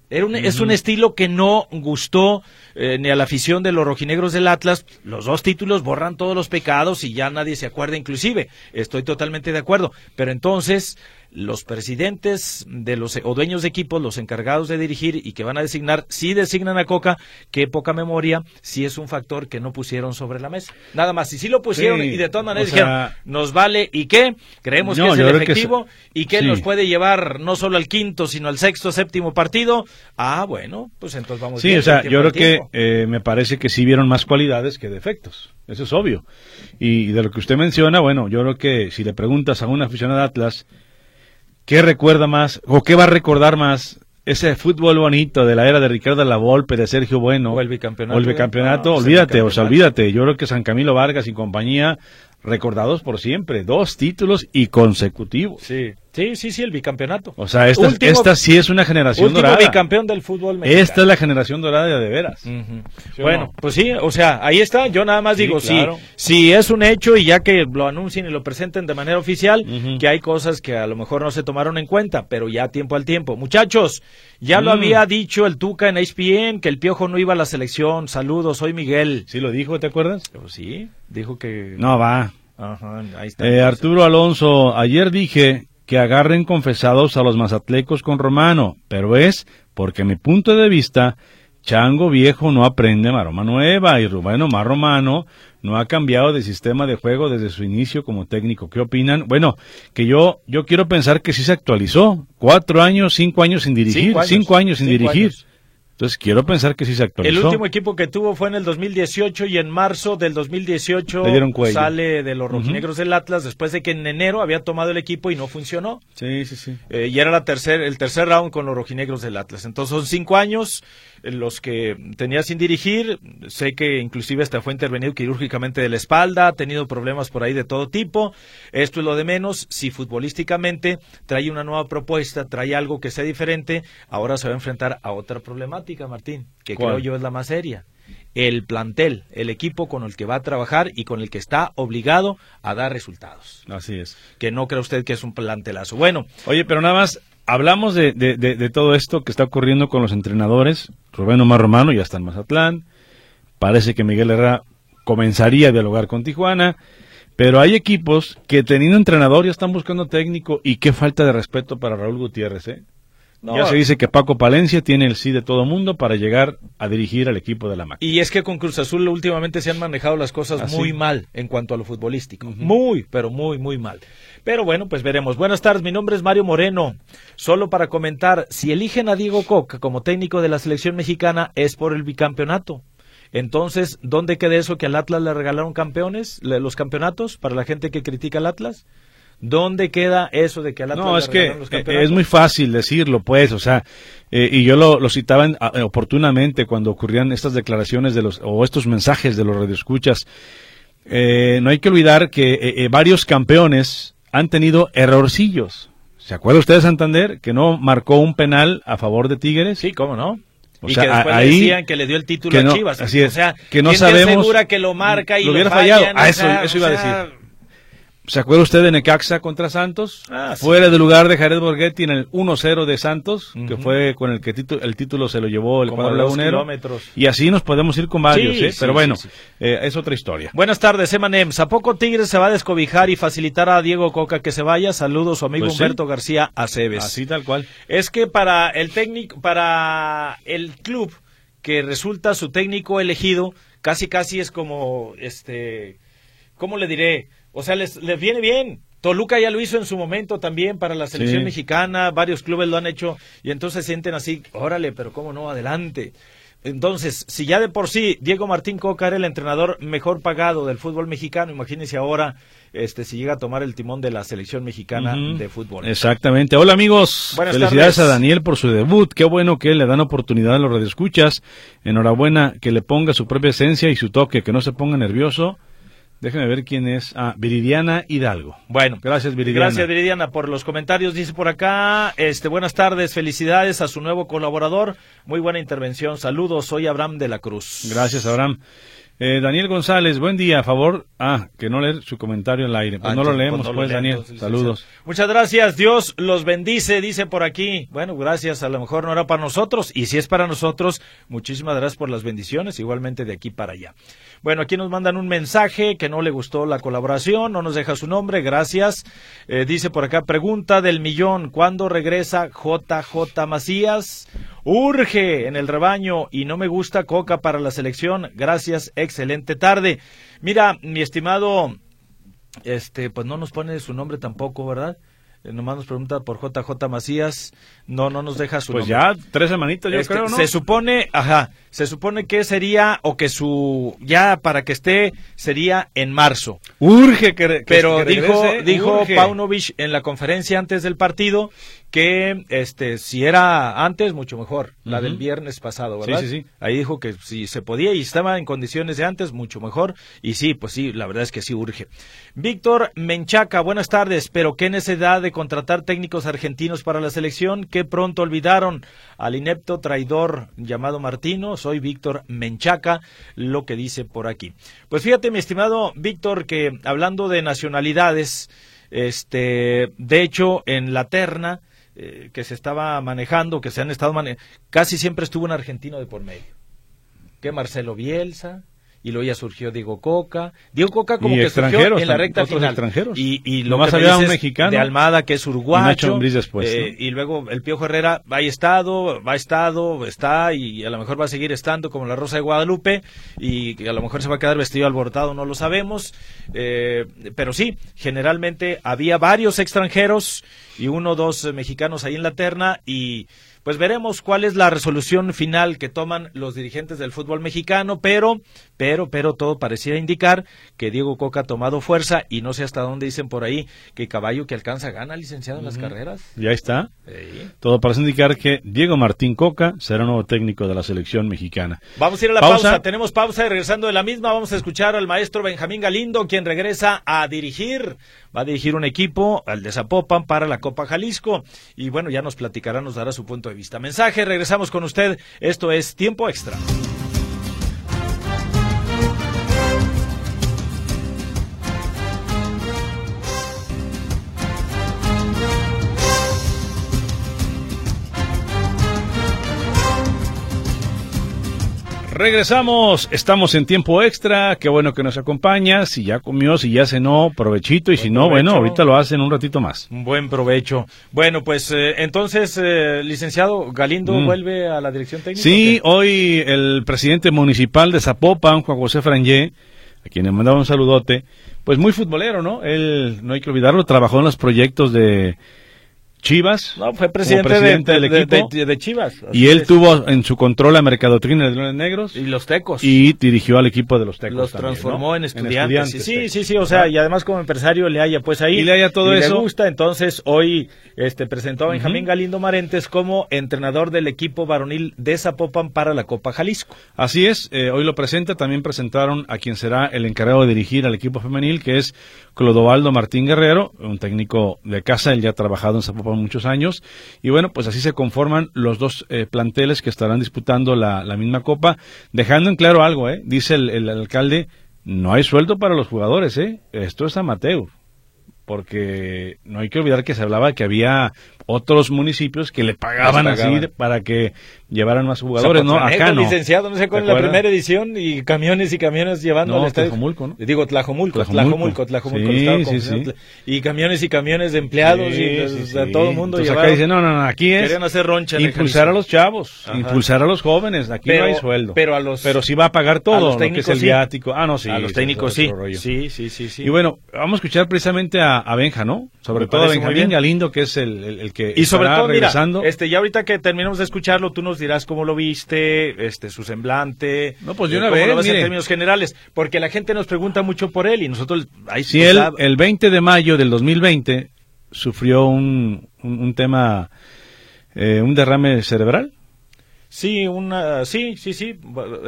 Era un, Es un estilo que no gustó eh, ni a la afición de los rojinegros del Atlas. Los dos títulos borran todos los pecados y ya nadie se acuerda inclusive. Estoy totalmente de acuerdo. Pero entonces los presidentes de los o dueños de equipos, los encargados de dirigir y que van a designar, sí designan a Coca, qué poca memoria, sí es un factor que no pusieron sobre la mesa. Nada más, y sí lo pusieron Sí, y de todas maneras sea- dijeron, nos vale y qué, creemos No, que es el que efectivo y que sí. nos puede llevar no solo al quinto, sino al sexto, séptimo partido. Ah, bueno, pues entonces vamos Sí, bien, o sea, yo creo que eh, me parece que sí vieron más cualidades que defectos. Eso es obvio. Y, de lo que usted menciona, bueno, yo creo que si le preguntas a un aficionado de Atlas, ¿qué recuerda más o qué va a recordar más? Ese fútbol bonito de la era de Ricardo Lavolpe, de Sergio Bueno. O el bicampeonato. O el bicampeonato, No, el olvídate, o sea, olvídate. Yo creo que San Camilo Vargas y compañía, recordados por siempre. Dos títulos y consecutivos. Sí, sí, sí, sí, el bicampeonato. O sea, esta, Último- esta sí es una generación Último dorada. bicampeón del fútbol mexicano. Esta es la generación dorada de, veras. ¿Sí Bueno, no? pues sí, o sea, ahí está. Yo nada más Sí, digo, claro. si, si es un hecho y ya que lo anuncien y lo presenten de manera oficial, que hay cosas que a lo mejor no se tomaron en cuenta, pero ya tiempo al tiempo. Muchachos, ya lo Mm. había dicho el Tuca en ESPN que el Piojo no iba a la selección. Saludos, soy Miguel. ¿Sí lo dijo, te acuerdas? Pues sí, dijo que... No, va. Ajá, ahí está. Eh, Arturo Alonso, ayer dije que agarren confesados a los mazatlecos con Romano, pero es porque a mi punto de vista, Chango Viejo no aprende maroma nueva y Rubén Omar Romano no ha cambiado de sistema de juego desde su inicio como técnico. ¿Qué opinan? Bueno, que yo, yo quiero pensar que sí se actualizó. Cuatro años, cinco años sin dirigir, Cinco años. cinco años sin Cinco dirigir. años. Entonces quiero pensar que sí se El actualizó. último equipo que tuvo fue en el 2018 y en marzo del 2018 Le dieron cuello. sale de los rojinegros del Atlas después de que en enero había tomado el equipo y no funcionó. Sí, sí, sí. Eh, y era la tercer, el tercer round con los rojinegros del Atlas. Entonces son cinco años los que tenía sin dirigir. Sé que inclusive hasta fue intervenido quirúrgicamente de la espalda, ha tenido problemas por ahí de todo tipo. Esto es lo de menos. Si futbolísticamente trae una nueva propuesta, trae algo que sea diferente, ahora se va a enfrentar a otra problemática, Martín, que ¿Cuál? creo yo es la más seria. El plantel, el equipo con el que va a trabajar y con el que está obligado a dar resultados. Así es. Que no cree usted que es un plantelazo. Bueno, Oye, pero nada más, hablamos de, de- todo esto que está ocurriendo con los entrenadores. Rubén Omar Romano ya está en Mazatlán. Parece que Miguel Herrera comenzaría a dialogar con Tijuana. Pero hay equipos que teniendo entrenador ya están buscando técnico y qué falta de respeto para Raúl Gutiérrez, ¿eh? No, ya se dice que Paco Palencia tiene el sí de todo mundo para llegar a dirigir al equipo de la máquina. Y es que con Cruz Azul últimamente se han manejado las cosas ¿Ah, muy mal en cuanto a lo futbolístico. Muy, pero muy, muy mal. Pero bueno, pues veremos. Buenas tardes, mi nombre es Mario Moreno. Solo para comentar, si eligen a Diego Coca como técnico de la selección mexicana es por el bicampeonato. Entonces, ¿dónde queda eso que al Atlas le regalaron campeones, los campeonatos, para la gente que critica al Atlas? ¿Dónde queda eso de que al Atlas No, le es que los eh, campeonatos? es muy fácil decirlo, pues, o sea, eh, y yo lo, lo citaba en- a- oportunamente cuando ocurrían estas declaraciones de los, o estos mensajes de los radioescuchas. Eh, no hay que olvidar que eh, eh, varios campeones han tenido errorcillos. ¿Se acuerda usted de Santander que no marcó un penal a favor de Tigres? Sí, ¿cómo no? O y sea, que después ahí- decían que le dio el título que a Chivas. así es, o sea, que no ¿quién te sabemos- asegura que lo marca y lo lo, hubiera fallan? fallado. Ah, eso- sea, eso iba a o sea, decir. ¿Se acuerda usted de Necaxa contra Santos? Ah, sí. Fuera del lugar de Jared Borghetti en el 1-0 de Santos, que fue con el que el título se lo llevó el Como cuadro lagunero. Y así nos podemos ir con varios, Sí, ¿eh? sí, pero bueno, eh, es otra historia. Buenas tardes, Emanems. ¿A poco Tigres se va a descobijar y facilitar a Diego Coca que se vaya? Saludos, su amigo Pues. Humberto García Aceves. Así tal cual. Es que para el técnico, para el club que resulta su técnico elegido, casi casi es como, este, ¿cómo le diré? O sea, les, les viene bien. Toluca ya lo hizo en su momento también para la selección Sí. mexicana, varios clubes lo han hecho y entonces sienten así, órale, pero cómo no, adelante. Entonces, si ya de por sí Diego Martín Coca era el entrenador mejor pagado del fútbol mexicano, imagínense ahora este si llega a tomar el timón de la selección mexicana de fútbol. Exactamente. Hola amigos. Buenas Felicidades tardes. a Daniel por su debut. Qué bueno que le dan oportunidad a los radioescuchas. Enhorabuena que le ponga su propia esencia y su toque, que no se ponga nervioso. Déjeme ver quién es. Ah, Viridiana Hidalgo. Bueno, Gracias Viridiana. Gracias Viridiana por los comentarios. Dice por acá, este, buenas tardes, felicidades a su nuevo colaborador. Muy buena intervención. Saludos, soy Abraham de la Cruz. Gracias Abraham. Eh, Daniel González, buen día, a favor. Ah, que no leer su comentario al aire. Pues Ah, no lo leemos, no pues, leo, Daniel. entonces, Saludos. Muchas gracias, Dios los bendice, dice por aquí. Bueno, gracias, a lo mejor no era para nosotros, y si es para nosotros, muchísimas gracias por las bendiciones, igualmente de aquí para allá. Bueno, aquí nos mandan un mensaje que no le gustó la colaboración, no nos deja su nombre, gracias. Eh, dice por acá, pregunta del millón, ¿cuándo regresa JJ Macías? Urge en el rebaño y no me gusta Coca para la selección. Gracias, excelente tarde. Mira, mi estimado este, pues no nos pone su nombre tampoco, ¿verdad? Eh, nomás nos pregunta por JJ Macías. No, no nos deja su Pues nombre. ya, tres semanitas yo Este, creo, ¿no? Se supone, ajá, se supone que sería, o que su, ya para que esté, sería en marzo. Urge que, que- Pero que dijo, regrese, dijo. Paunovic en la conferencia antes del partido que este si era antes mucho mejor, la del viernes pasado, ¿verdad? Sí, sí, sí. Ahí dijo que si se podía y estaba en condiciones de antes mucho mejor y sí, pues sí, la verdad es que sí urge. Víctor Menchaca, buenas tardes, pero qué necesidad de contratar técnicos argentinos para la selección que pronto olvidaron al inepto traidor llamado Martino. Soy Víctor Menchaca, lo que dice por aquí. Pues fíjate, mi estimado Víctor, que hablando de nacionalidades, este, de hecho, en la terna eh, que se estaba manejando, que se han estado manejando, casi siempre estuvo un argentino de por medio. Que Marcelo Bielsa, y luego ya surgió Diego Coca. Diego Coca como Y que surgió en la recta otros final. extranjeros. Y, y lo que me había un mexicano de Almada, que es y Nacho uruguayo. Ambriz después, eh, ¿no? Y luego el Piojo Herrera ha estado, ha estado, está y a lo mejor va a seguir estando como la Rosa de Guadalupe y a lo mejor se va a quedar vestido alborotado, no lo sabemos. Eh, pero sí, generalmente había varios extranjeros y uno o dos mexicanos ahí en la terna y pues veremos cuál es la resolución final que toman los dirigentes del fútbol mexicano, pero, pero, pero todo parecía indicar que Diego Coca ha tomado fuerza y no sé hasta dónde dicen por ahí que caballo que alcanza gana, licenciado en las carreras. Ya está. Sí. Todo parece indicar que Diego Martín Coca será nuevo técnico de la selección mexicana. Vamos a ir a la Pausa. pausa. Tenemos pausa y regresando de la misma vamos a escuchar al maestro Benjamín Galindo, quien regresa a dirigir. Va a dirigir un equipo, al de Zapopan, para la Copa Jalisco. Y bueno, ya nos platicará, nos dará su punto de vista. Mensaje, regresamos con usted. Esto es Tiempo Extra. Regresamos, estamos en tiempo extra, qué bueno que nos acompaña, si ya comió, si ya cenó, provechito, y si no, bueno, ahorita lo hacen un ratito más. Un buen provecho. Bueno, pues eh, entonces, eh, licenciado Galindo Mm. vuelve a la dirección técnica. Sí, ¿o hoy el presidente municipal de Zapopan, Juan José Frangé, a quien le mandaba un saludote, pues muy futbolero, ¿no? Él, no hay que olvidarlo, trabajó en los proyectos de Chivas. No, fue presidente, presidente de, del de- equipo. de- de Chivas. y él es. tuvo en su control la mercadotecnia de Leones Negros Y los tecos. y dirigió al equipo de los Tecos. los también, transformó ¿no? en estudiantes. sí, sí, sí, sí, o sea, y además como empresario le haya pues ahí Y le haya todo y eso. Le gusta, entonces hoy este presentó a Benjamín. Galindo Marentes como entrenador del equipo varonil de Zapopan para la Copa Jalisco. Así es, eh, hoy lo presenta, también presentaron a quien será el encargado de dirigir al equipo femenil, que es Clodovaldo Martín Guerrero, un técnico de casa, él ya ha trabajado en Zapopan muchos años, y bueno, pues así se conforman los dos eh, planteles que estarán disputando la, la misma copa, dejando en claro algo, ¿eh? dice el, el alcalde, no hay sueldo para los jugadores, ¿eh? esto es amateur, porque no hay que olvidar que se hablaba que había otros municipios que le pagaban, pagaban. así para que llevaron más jugadores, ¿no? Acá no. licenciado, no sé cuál ¿Te es la primera edición y camiones y camiones llevando No, al estadio. Tlajomulco, ¿no? Digo, Tlajomulco, Tlajomulco. Tlajomulco, Tlajomulco. Sí, estaba sí, sí. Y camiones y camiones de empleados y sí. todo el mundo Entonces acá llevaron. dice, no, no, no, aquí es Querían hacer roncha en impulsar a los chavos, Ajá. impulsar a los jóvenes, aquí Pero- no hay sueldo. pero a los- Pero sí va a pagar a todo, los lo que es técnicos el sí. viático. Ah, no, sí. a los técnicos sí. Sí, sí, sí, sí. Y bueno, vamos a escuchar precisamente a, a Benja, ¿no? Sobre Me todo a Benjamín. Galindo, que es el, el- el que Y sobre todo, mira, regresando. este, ya ahorita que terminemos de escucharlo, tú nos dirás cómo lo viste, este, su semblante. No, pues de eh, una cómo vez, lo ves en términos generales, porque la gente nos pregunta mucho por él y nosotros ahí él, sea, el 20 de mayo del 2020 sufrió un, un, un tema, eh, un derrame cerebral. sí, una, sí, sí, sí,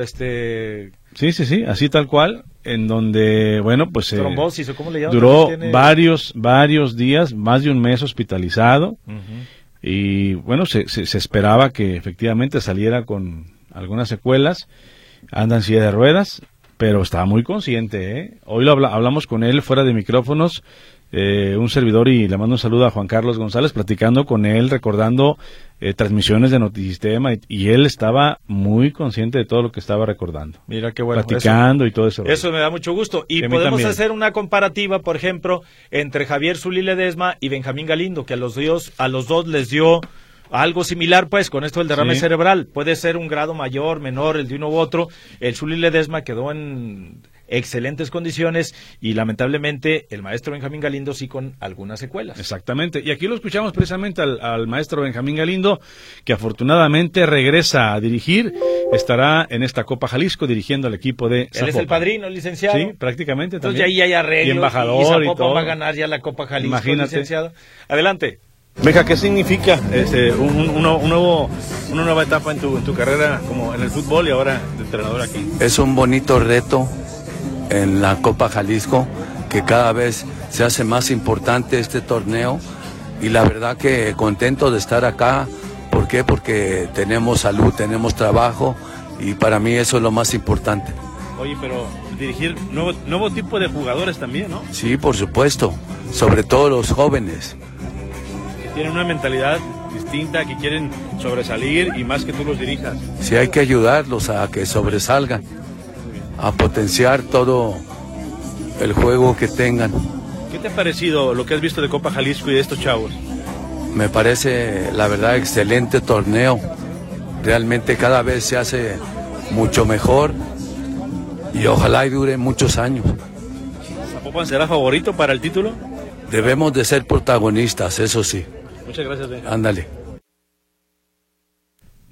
este, Sí, sí, sí, así tal cual, en donde, bueno, pues eh, trombosis o cómo le llaman. duró Tiene- varios, varios días, más de un mes hospitalizado. Y bueno, se, se, se esperaba que efectivamente saliera con algunas secuelas, anda en silla de ruedas, pero estaba muy consciente. ¿eh? Hoy lo habla- hablamos con él fuera de micrófonos, eh, un servidor y le mando un saludo a Juan Carlos González, platicando con él, recordando eh, transmisiones de Notisistema y, y él estaba muy consciente de todo lo que estaba recordando, Mira qué bueno. platicando y todo eso. Eso me da mucho gusto. Y podemos hacer una comparativa, por ejemplo, entre Javier Zulí Ledesma y Benjamín Galindo, que a los, dos, a los dos les dio algo similar, pues, con esto del derrame Sí. cerebral. Puede ser un grado mayor, menor, el de uno u otro. El Zulí Ledesma quedó en excelentes condiciones y lamentablemente el maestro Benjamín Galindo sí con algunas secuelas. Exactamente. Y aquí lo escuchamos precisamente al, al maestro Benjamín Galindo, que afortunadamente regresa a dirigir. Estará en esta Copa Jalisco dirigiendo al equipo de Él es el Zapopan. padrino, el licenciado. Sí, prácticamente Entonces ya también. ahí hay arreglos. Y embajador y y Zapopan todo. va a ganar ya la Copa Jalisco, Imagínate. licenciado. Adelante. Benja, ¿qué significa este, un, un- uno- un nuevo, una nueva etapa en tu, en tu carrera como en el fútbol y ahora de entrenador aquí? Es un bonito reto en la Copa Jalisco, que cada vez se hace más importante este torneo y la verdad que contento de estar acá. ¿Por qué? Porque tenemos salud, tenemos trabajo y para mí eso es lo más importante. Oye, pero dirigir nuevo, nuevo tipo de jugadores también, ¿no? Sí, por supuesto, sobre todo los jóvenes. Que tienen una mentalidad distinta, que quieren sobresalir y más que tú los dirijas. Sí hay que ayudarlos a que sobresalgan, a potenciar todo el juego que tengan. ¿Qué te ha parecido lo que has visto de Copa Jalisco y de estos chavos? Me parece, la verdad, excelente torneo. Realmente cada vez se hace mucho mejor y ojalá y dure muchos años. ¿Zapopan será favorito para el título? Debemos de ser protagonistas, eso sí. Muchas gracias. Ándale.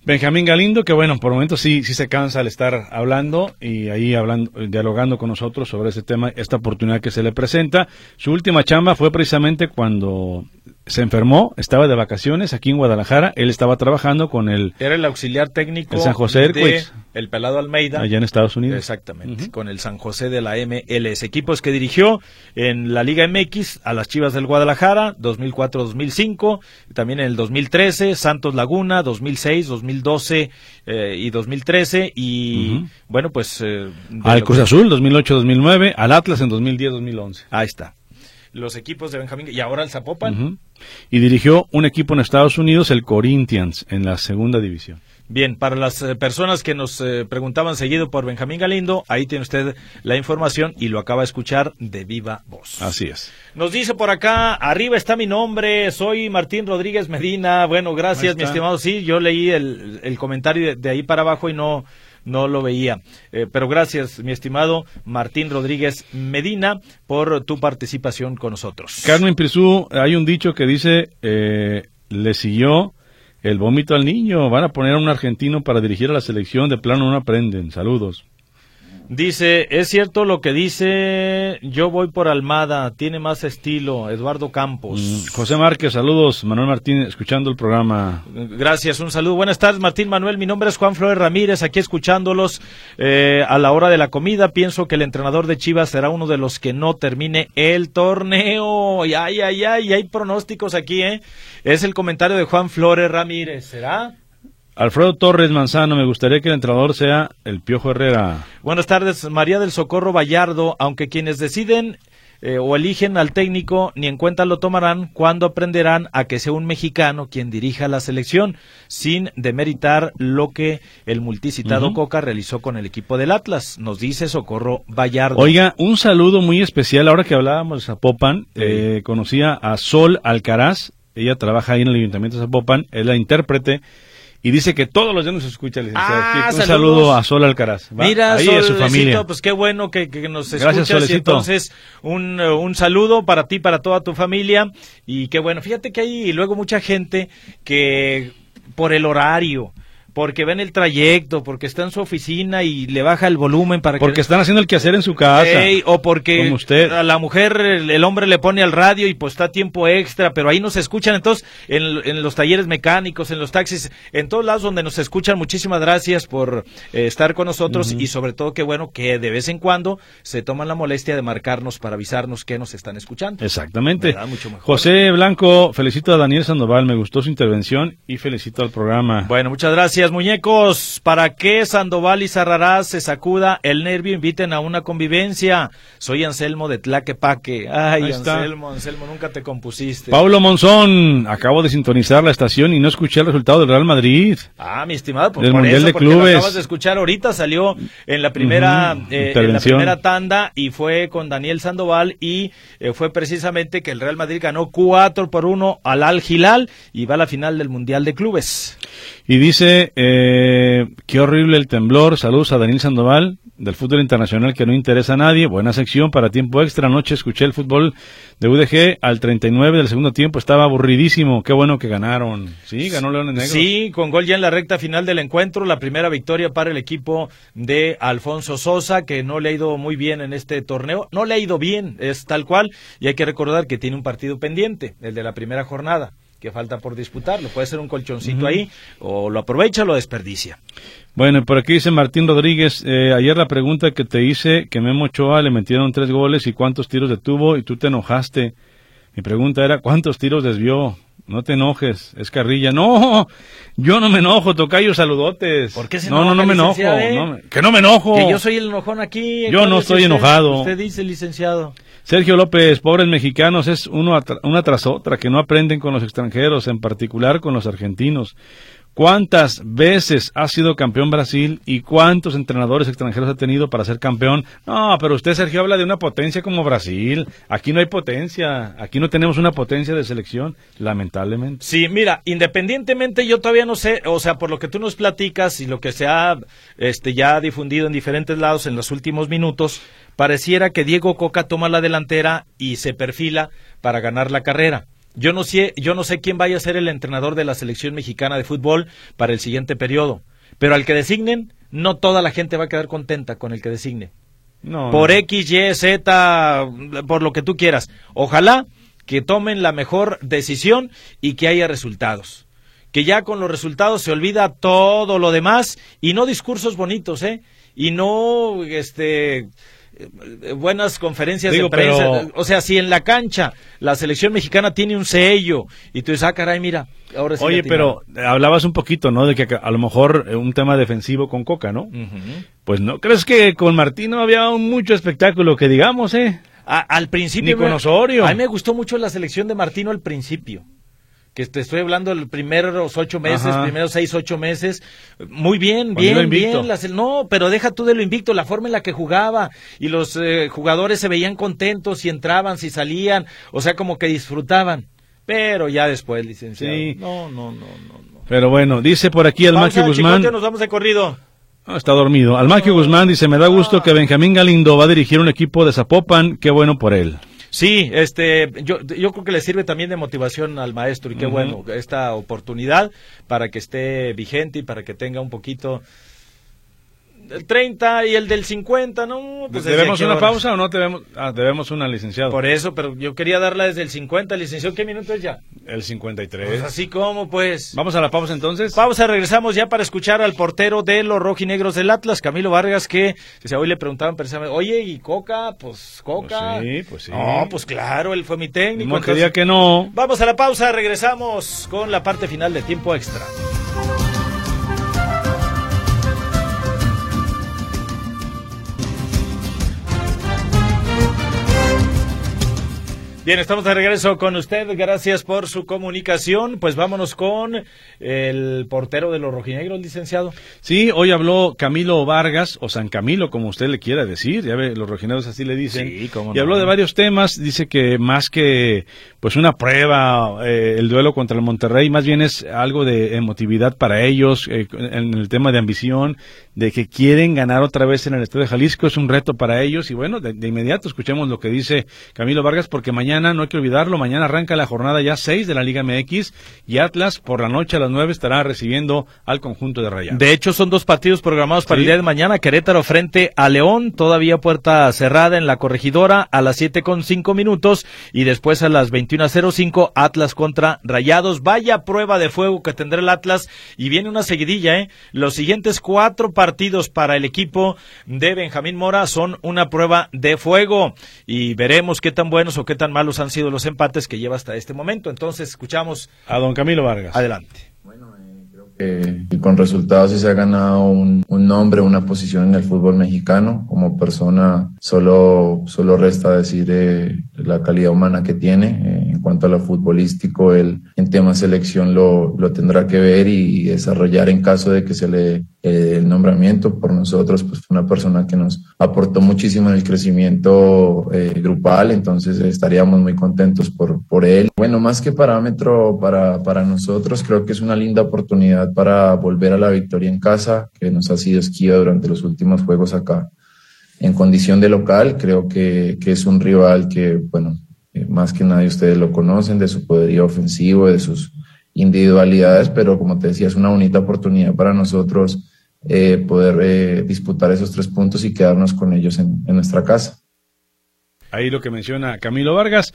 Benjamín Galindo, que bueno, por momentos sí, sí se cansa al estar hablando y ahí hablando, dialogando con nosotros sobre ese tema, esta oportunidad que se le presenta. Su última chamba fue precisamente cuando se enfermó, estaba de vacaciones aquí en Guadalajara, él estaba trabajando con el Era el auxiliar técnico El San José de el Pelado Almeida. allá en Estados Unidos. Exactamente, con el San José de la MLS. Equipos que dirigió en la Liga MX a las Chivas del Guadalajara, 2004-2005, también en el 2013, Santos Laguna, 2006, 2012 eh, y 2013. Y bueno, pues. eh, Al Cruz Azul 2008-2009, al Atlas en 2010-2011. Ahí está. Los equipos de Benjamín. Y ahora el Zapopan. Y dirigió un equipo en Estados Unidos, el Corinthians, en la segunda división. Bien, para las eh, personas que nos eh, preguntaban seguido por Benjamín Galindo, ahí tiene usted la información y lo acaba de escuchar de viva voz. Así es. Nos dice por acá, arriba está mi nombre, soy Martín Rodríguez Medina. Bueno, gracias, mi estimado. Sí, yo leí el, el comentario de, de ahí para abajo y no, no lo veía. Eh, pero gracias, mi estimado Martín Rodríguez Medina, por tu participación con nosotros. Carmen Prisú, hay un dicho que dice, eh, le siguió el vómito al niño, van a poner a un argentino para dirigir a la selección, de plano no aprenden. Saludos. Dice, es cierto lo que dice, yo voy por Almada, tiene más estilo, Eduardo Campos. Mm, José Márquez, saludos. Manuel Martín, escuchando el programa. Gracias, un saludo. Buenas tardes, Martín Manuel. Mi nombre es Juan Flores Ramírez, aquí escuchándolos eh, a la hora de la comida. Pienso que el entrenador de Chivas será uno de los que no termine el torneo. Y ay, ay, ay, hay pronósticos aquí, ¿eh? Es el comentario de Juan Flores Ramírez, ¿será? Alfredo Torres Manzano, me gustaría que el entrenador sea el Piojo Herrera. Buenas tardes, María del Socorro Vallardo. Aunque quienes deciden eh, o eligen al técnico ni en cuenta lo tomarán cuando aprenderán a que sea un mexicano quien dirija la selección, sin demeritar lo que el multicitado. Coca realizó con el equipo del Atlas, nos dice Socorro Vallardo. Oiga, un saludo muy especial. Ahora que hablábamos de Zapopan, eh, conocía a Sol Alcaraz. Ella trabaja ahí en el Ayuntamiento de Zapopan, es la intérprete. Y dice que todos los días nos escucha, licenciado. Ah, un saludos. saludo a Sol Alcaraz. ¿va? Mira, Ahí a su familia. pues qué bueno que, que nos Gracias, escuchas. y entonces, un, eh, un saludo para ti, para toda tu familia. Y qué bueno, fíjate que hay luego mucha gente que por el horario, porque ven el trayecto, porque está en su oficina y le baja el volumen para Porque que... están haciendo el quehacer en su casa. O porque Como usted. a la mujer, el, el hombre le pone al radio y pues está tiempo extra, pero ahí nos escuchan. Entonces, en, en los talleres mecánicos, en los taxis, en todos lados donde nos escuchan, muchísimas gracias por eh, estar con nosotros y sobre todo qué bueno que de vez en cuando se toman la molestia de marcarnos para avisarnos que nos están escuchando. Exactamente. Mucho mejor. José Blanco, felicito a Daniel Sandoval, me gustó su intervención y felicito al programa. Bueno, muchas gracias, muñecos. Para que Sandoval y Sarrarás se sacuda el nervio, inviten a una convivencia. Soy Anselmo de Tlaquepaque. Ay, Ahí está. Anselmo, Anselmo, nunca te compusiste. Paulo Monzón, acabo de sintonizar la estación y no escuché el resultado del Real Madrid. Ah, mi estimado, pues Del por Mundial eso, de porque lo Clubes. acabas de escuchar ahorita, salió en la primera, eh, en la primera tanda y fue con Daniel Sandoval y eh, fue precisamente que el Real Madrid ganó 4 por 1 al Al Hilal y va a la final del Mundial de Clubes. Y dice, eh, qué horrible el temblor, saludos a Daniel Sandoval, del fútbol internacional que no interesa a nadie, buena sección para tiempo extra, anoche escuché el fútbol de UDG al 39 del segundo tiempo, estaba aburridísimo, qué bueno que ganaron. Sí, ganó Leones Negros. Sí, con gol ya en la recta final del encuentro, la primera victoria para el equipo de Alfonso Sosa, que no le ha ido muy bien en este torneo. No le ha ido bien, es tal cual, y hay que recordar que tiene un partido pendiente, el de la primera jornada, que falta por disputarlo. Puede ser un colchoncito ahí, o lo aprovecha o lo desperdicia. Bueno, y por aquí dice Martín Rodríguez, eh, ayer la pregunta que te hice, que Memo Ochoa le metieron tres goles y cuántos tiros detuvo y tú te enojaste. Mi pregunta era, ¿cuántos tiros desvió? No te enojes, es carrilla. No, yo no me enojo, tocayo, saludotes. ¿Por qué se No, no, no me enojo. eh? no me- que no me enojo. Que yo soy el enojón aquí. Yo no estoy enojado. Usted dice, licenciado. Sergio López, pobres mexicanos, es uno una tras otra que no aprenden con los extranjeros, en particular con los argentinos. ¿Cuántas veces ha sido campeón Brasil y cuántos entrenadores extranjeros ha tenido para ser campeón? No, pero usted, Sergio, habla de una potencia como Brasil. Aquí no hay potencia. Aquí no tenemos una potencia de selección, lamentablemente. Sí, mira, independientemente yo todavía no sé, o sea, por lo que tú nos platicas y lo que se ha este, ya difundido en diferentes lados en los últimos minutos, pareciera que Diego Coca toma la delantera y se perfila para ganar la carrera. Yo no sé, yo no sé quién vaya a ser el entrenador de la selección mexicana de fútbol para el siguiente periodo, pero al que designen, no toda la gente va a quedar contenta con el que designe. No, por no. X, Y, Z, por lo que tú quieras. Ojalá que tomen la mejor decisión y que haya resultados. Que ya con los resultados se olvida todo lo demás y no discursos bonitos, ¿eh? Y no, este, buenas conferencias Digo, de prensa. pero- O sea, si en la cancha la selección mexicana tiene un sello y tú dices, ah, caray, mira, ahora sí. Oye, atinaron". pero eh, hablabas un poquito, ¿no? De que a lo mejor eh, un tema defensivo con Coca, ¿no? Pues no, ¿crees que con Martín no había un mucho espectáculo que digamos, eh? A- al principio. Ni con Osorio. A mí me gustó mucho la selección de Martino al principio. Que te estoy hablando de los primeros ocho meses, Ajá. primeros seis, ocho meses. Muy bien, bien, bien. la sel- no, pero deja tú de lo invicto, la forma en la que jugaba. Y los eh, jugadores se veían contentos si entraban, si salían. O sea, como que disfrutaban. Pero ya después, licenciado. Sí. No, no, no, no. no. Pero bueno, dice por aquí el Maquio Guzmán. Chicote, nos vamos de corrido. Ah, está dormido. Al Maquio Guzmán dice, me da gusto que Benjamín Galindo va a dirigir un equipo de Zapopan. Qué bueno por él. Sí, este, yo, yo creo que le sirve también de motivación al maestro y qué bueno esta oportunidad para que esté vigente y para que tenga un poquito el 30 y el del 50, ¿no? Pues, ¿desde ¿Debemos una pausa o no debemos? Ah, debemos una, licenciado. Por eso, pero yo quería darla desde el 50, licenciado, ¿qué minuto es ya? El 53. Pues así como, pues. Vamos a la pausa entonces. Pausa, regresamos ya para escuchar al portero de los rojinegros del Atlas, Camilo Vargas, que o sea, hoy le preguntaban precisamente, oye, ¿y Coca? Pues Coca. Pues sí, pues sí. No, pues claro, él fue mi técnico. No quería que no. Vamos a la pausa, regresamos con la parte final de tiempo extra. Bien, estamos de regreso con usted. Gracias por su comunicación. Pues vámonos con el portero de los rojinegros, licenciado. Sí, hoy habló Camilo Vargas, o San Camilo, como usted le quiera decir. Ya ve, los rojinegros así le dicen. Sí, cómo y habló no. de varios temas. Dice que más que pues una prueba, eh, el duelo contra el Monterrey, más bien es algo de emotividad para ellos, eh, en el tema de ambición, de que quieren ganar otra vez en el Estadio de Jalisco. Es un reto para ellos. Y bueno, de, de inmediato escuchemos lo que dice Camilo Vargas, porque mañana, no hay que olvidarlo, mañana arranca la jornada ya 6 de la Liga MX y Atlas por la noche a las 9 estará recibiendo al conjunto de Rayados. De hecho, son dos partidos programados para Sí. el día de mañana. Querétaro frente a León, todavía puerta cerrada en la corregidora a las siete con cinco minutos y después a las 21.05 Atlas contra Rayados. Vaya prueba de fuego que tendrá el Atlas y viene una seguidilla, ¿eh? Los siguientes cuatro partidos para el equipo de Benjamín Mora son una prueba de fuego y veremos qué tan buenos o qué tan malos han sido los empates que lleva hasta este momento. Entonces, escuchamos A don Camilo Vargas. adelante. que con resultados sí se ha ganado un, un nombre, una posición en el fútbol mexicano. Como persona, solo, solo resta decir eh, la calidad humana que tiene. En cuanto a lo futbolístico, él en tema selección lo, lo tendrá que ver y, desarrollar en caso de que se le dé eh, el nombramiento. Por nosotros, pues fue una persona que nos aportó muchísimo en el crecimiento eh, grupal, entonces estaríamos muy contentos por, por él. Bueno, más que parámetro para, para nosotros, creo que es una linda oportunidad para volver a la victoria en casa, que nos ha sido esquiva durante los últimos juegos acá. En condición de local, creo que, que es un rival que, bueno, eh, más que nadie ustedes lo conocen, de su poderío ofensivo, de sus individualidades, pero como te decía, es una bonita oportunidad para nosotros eh, poder eh, disputar esos tres puntos y quedarnos con ellos en, en nuestra casa. Ahí lo que menciona Camilo Vargas.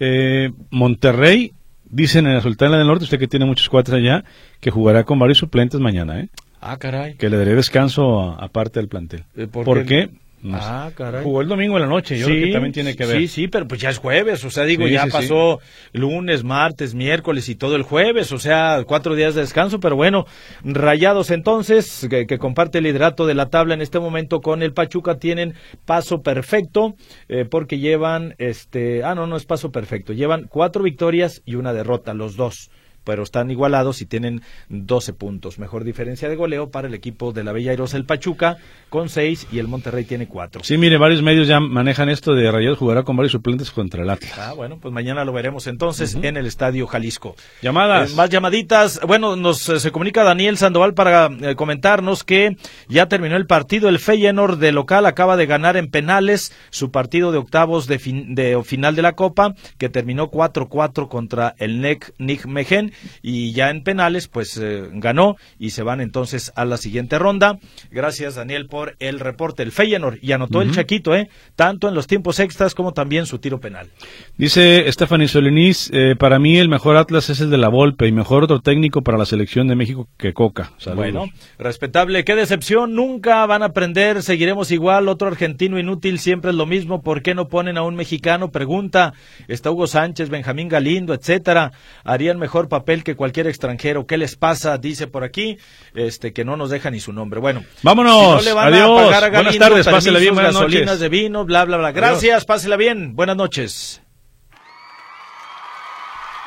Eh, Monterrey, dicen en la Sultana del Norte, usted que tiene muchos cuates allá, que jugará con varios suplentes mañana, ¿eh? Ah, caray. Que le daré descanso a- aparte del plantel. ¿por ¿Por, qué? qué? No. Ah, caray. Jugó el domingo en la noche, yo creo que también tiene que ver. Sí, sí, pero pues ya es jueves, o sea, digo, Sí, ya sí. pasó lunes, martes, miércoles y todo el jueves, o sea, cuatro días de descanso, pero bueno, Rayados entonces, que, que comparte el liderato de la tabla en este momento con el Pachuca, tienen paso perfecto, eh, porque llevan, este, ah, no, no es paso perfecto, llevan cuatro victorias y una derrota, los dos. Pero están igualados y tienen 12 puntos. Mejor diferencia de goleo para el equipo de la Bella Airosa, el Pachuca, con 6 y el Monterrey tiene 4. Sí, mire, varios medios ya manejan esto de Rayados jugará con varios suplentes contra el Atlas. Ah, bueno, pues mañana lo veremos entonces en el Estadio Jalisco. Llamadas. Eh, más llamaditas. Bueno, nos eh, se comunica Daniel Sandoval para eh, comentarnos que ya terminó el partido. El Feyenoord de local acaba de ganar en penales su partido de octavos de, fin- de final de la Copa, que terminó 4-4 contra el NEC Nijmegen y ya en penales pues eh, ganó y se van entonces a la siguiente ronda. Gracias Daniel por el reporte. El Feyenoord y anotó el Chaquito, eh, tanto en los tiempos extras como también su tiro penal. Dice Stephanie Solinís, eh, para mí el mejor Atlas es el de la Volpe y mejor otro técnico para la selección de México que Coca. Saludos. Bueno, respetable, qué decepción, nunca van a aprender, seguiremos igual, otro argentino inútil, siempre es lo mismo, ¿por qué no ponen a un mexicano? Pregunta, está Hugo Sánchez, Benjamín Galindo, etcétera, harían mejor papel que cualquier extranjero, ¿qué les pasa? Dice por aquí, este, que no nos deja ni su nombre, bueno. Vámonos, si no le van adiós, a pagar a buenas tardes, pásela bien, buenas gasolinas noches. de vino, bla, bla, bla, gracias, pásela bien, buenas noches.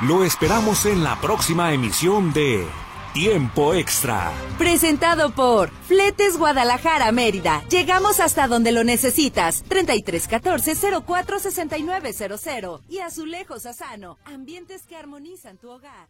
Lo esperamos en la próxima emisión de Tiempo Extra. Presentado por Fletes Guadalajara Mérida. Llegamos hasta donde lo necesitas. 3314 046900 y Azulejos Asano. Ambientes que armonizan tu hogar.